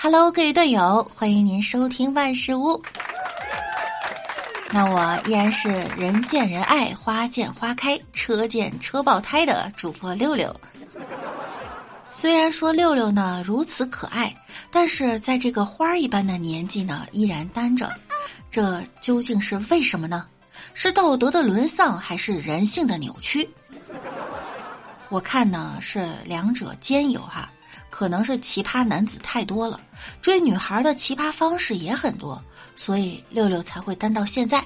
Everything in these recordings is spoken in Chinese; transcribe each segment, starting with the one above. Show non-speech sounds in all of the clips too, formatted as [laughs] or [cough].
Hello，各位队友，欢迎您收听万事屋。那我依然是人见人爱、花见花开、车见车爆胎的主播六六。虽然说六六呢如此可爱，但是在这个花儿一般的年纪呢依然单着，这究竟是为什么呢？是道德的沦丧，还是人性的扭曲？我看呢是两者兼有哈。可能是奇葩男子太多了，追女孩的奇葩方式也很多，所以六六才会单到现在。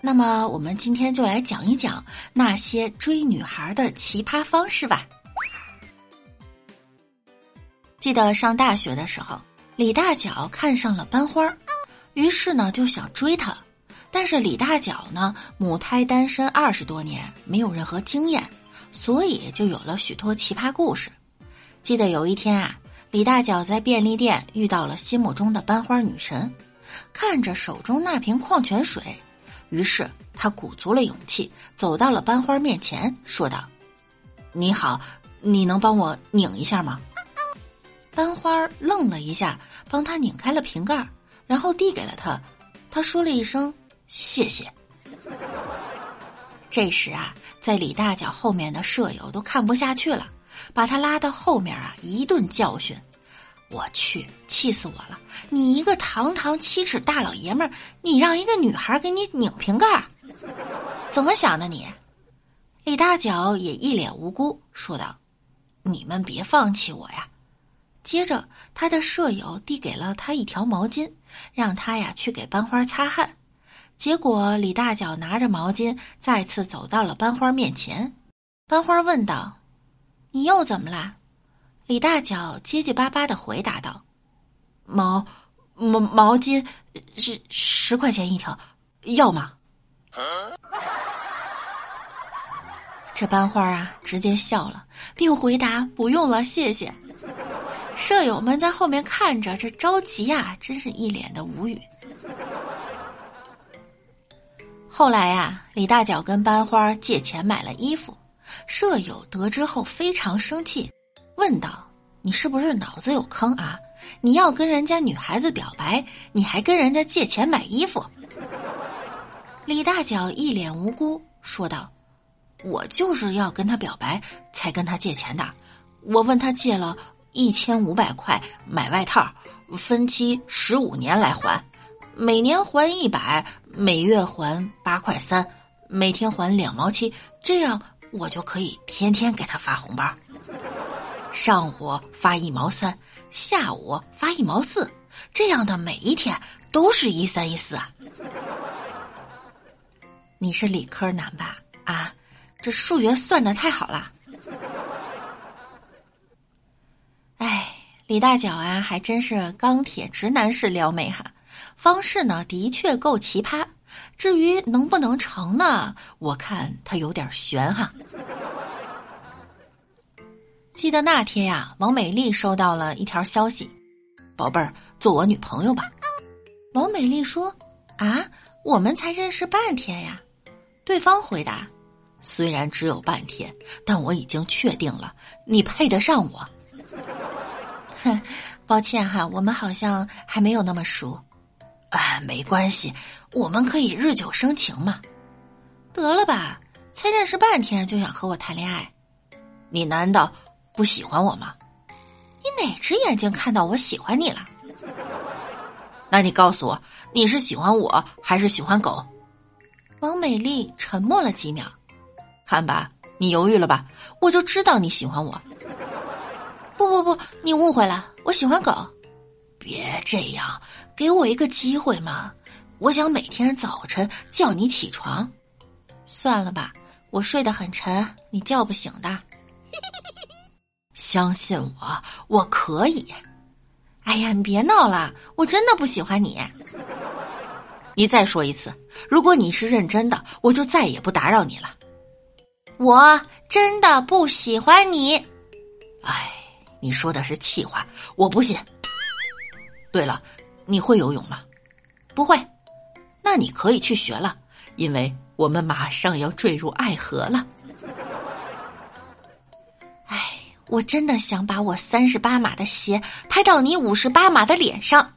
那么，我们今天就来讲一讲那些追女孩的奇葩方式吧。记得上大学的时候，李大脚看上了班花，于是呢就想追她，但是李大脚呢母胎单身二十多年，没有任何经验，所以就有了许多奇葩故事。记得有一天啊，李大脚在便利店遇到了心目中的班花女神，看着手中那瓶矿泉水，于是他鼓足了勇气走到了班花面前，说道：“你好，你能帮我拧一下吗？”班花愣了一下，帮他拧开了瓶盖，然后递给了他。他说了一声“谢谢”。这时啊，在李大脚后面的舍友都看不下去了。把他拉到后面啊，一顿教训。我去，气死我了！你一个堂堂七尺大老爷们儿，你让一个女孩给你拧瓶盖，怎么想的你？李大脚也一脸无辜说道：“你们别放弃我呀！”接着，他的舍友递给了他一条毛巾，让他呀去给班花擦汗。结果，李大脚拿着毛巾再次走到了班花面前。班花问道。你又怎么啦？李大脚结结巴巴的回答道：“毛毛毛巾是十块钱一条，要吗？”这班花啊，直接笑了，并回答：“不用了，谢谢。”舍友们在后面看着，这着急啊，真是一脸的无语。后来呀，李大脚跟班花借钱买了衣服。舍友得知后非常生气，问道：“你是不是脑子有坑啊？你要跟人家女孩子表白，你还跟人家借钱买衣服？”李大脚一脸无辜说道：“我就是要跟他表白才跟他借钱的。我问他借了一千五百块买外套，分期十五年来还，每年还一百，每月还八块三，每天还两毛七，这样。”我就可以天天给他发红包，上午发一毛三，下午发一毛四，这样的每一天都是一三一四啊！你是理科男吧？啊，这数学算的太好了。哎，李大脚啊，还真是钢铁直男式撩妹哈，方式呢的确够奇葩。至于能不能成呢？我看他有点悬哈。记得那天呀，王美丽收到了一条消息：“宝贝儿，做我女朋友吧。”王美丽说：“啊，我们才认识半天呀。”对方回答：“虽然只有半天，但我已经确定了，你配得上我。” [laughs] 哼，抱歉哈，我们好像还没有那么熟。哎，没关系，我们可以日久生情嘛。得了吧，才认识半天就想和我谈恋爱，你难道不喜欢我吗？你哪只眼睛看到我喜欢你了？那你告诉我，你是喜欢我还是喜欢狗？王美丽沉默了几秒，看吧，你犹豫了吧？我就知道你喜欢我。不不不，你误会了，我喜欢狗。别这样，给我一个机会嘛！我想每天早晨叫你起床。算了吧，我睡得很沉，你叫不醒的。[laughs] 相信我，我可以。哎呀，你别闹了，我真的不喜欢你。你再说一次，如果你是认真的，我就再也不打扰你了。我真的不喜欢你。哎，你说的是气话，我不信。对了，你会游泳吗？不会，那你可以去学了，因为我们马上要坠入爱河了。哎，我真的想把我三十八码的鞋拍到你五十八码的脸上。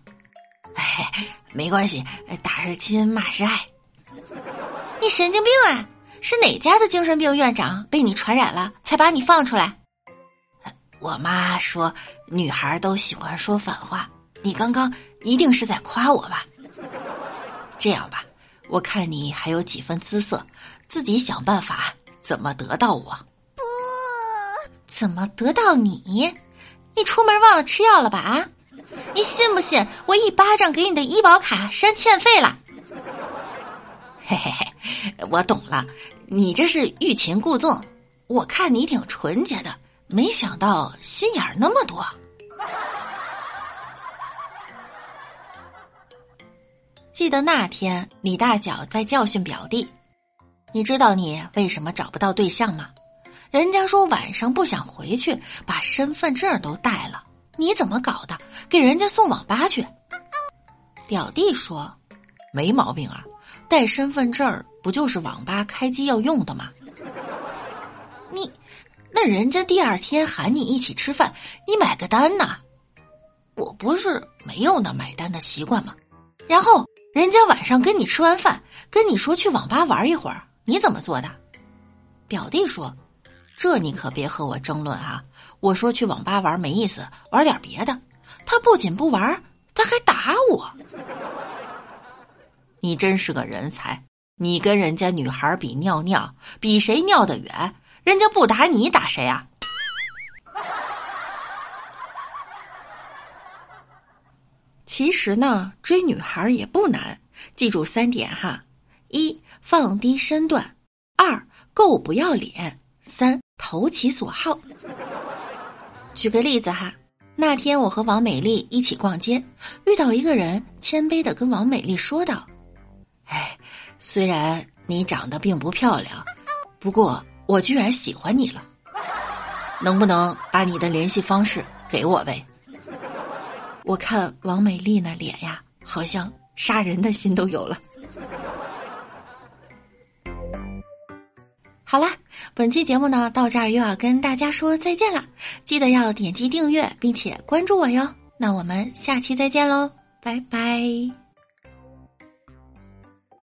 哎，没关系，打是亲，骂是爱。你神经病啊！是哪家的精神病院长被你传染了，才把你放出来？我妈说女孩都喜欢说反话，你刚刚一定是在夸我吧？这样吧，我看你还有几分姿色，自己想办法怎么得到我。不，怎么得到你？你出门忘了吃药了吧？啊！你信不信我一巴掌给你的医保卡删欠费了？嘿嘿嘿，我懂了，你这是欲擒故纵。我看你挺纯洁的，没想到心眼儿那么多。记得那天李大脚在教训表弟，你知道你为什么找不到对象吗？人家说晚上不想回去，把身份证都带了，你怎么搞的？给人家送网吧去？表弟说，没毛病啊。带身份证不就是网吧开机要用的吗？你，那人家第二天喊你一起吃饭，你买个单呐？我不是没有那买单的习惯吗？然后人家晚上跟你吃完饭，跟你说去网吧玩一会儿，你怎么做的？表弟说：“这你可别和我争论啊！我说去网吧玩没意思，玩点别的。他不仅不玩，他还打我。”你真是个人才！你跟人家女孩比尿尿，比谁尿得远？人家不打你，打谁啊？其实呢，追女孩也不难，记住三点哈：一、放低身段；二、够不要脸；三、投其所好。举个例子哈，那天我和王美丽一起逛街，遇到一个人，谦卑的跟王美丽说道。哎，虽然你长得并不漂亮，不过我居然喜欢你了。能不能把你的联系方式给我呗？我看王美丽那脸呀，好像杀人的心都有了。好了，本期节目呢到这儿又要跟大家说再见了，记得要点击订阅并且关注我哟。那我们下期再见喽，拜拜。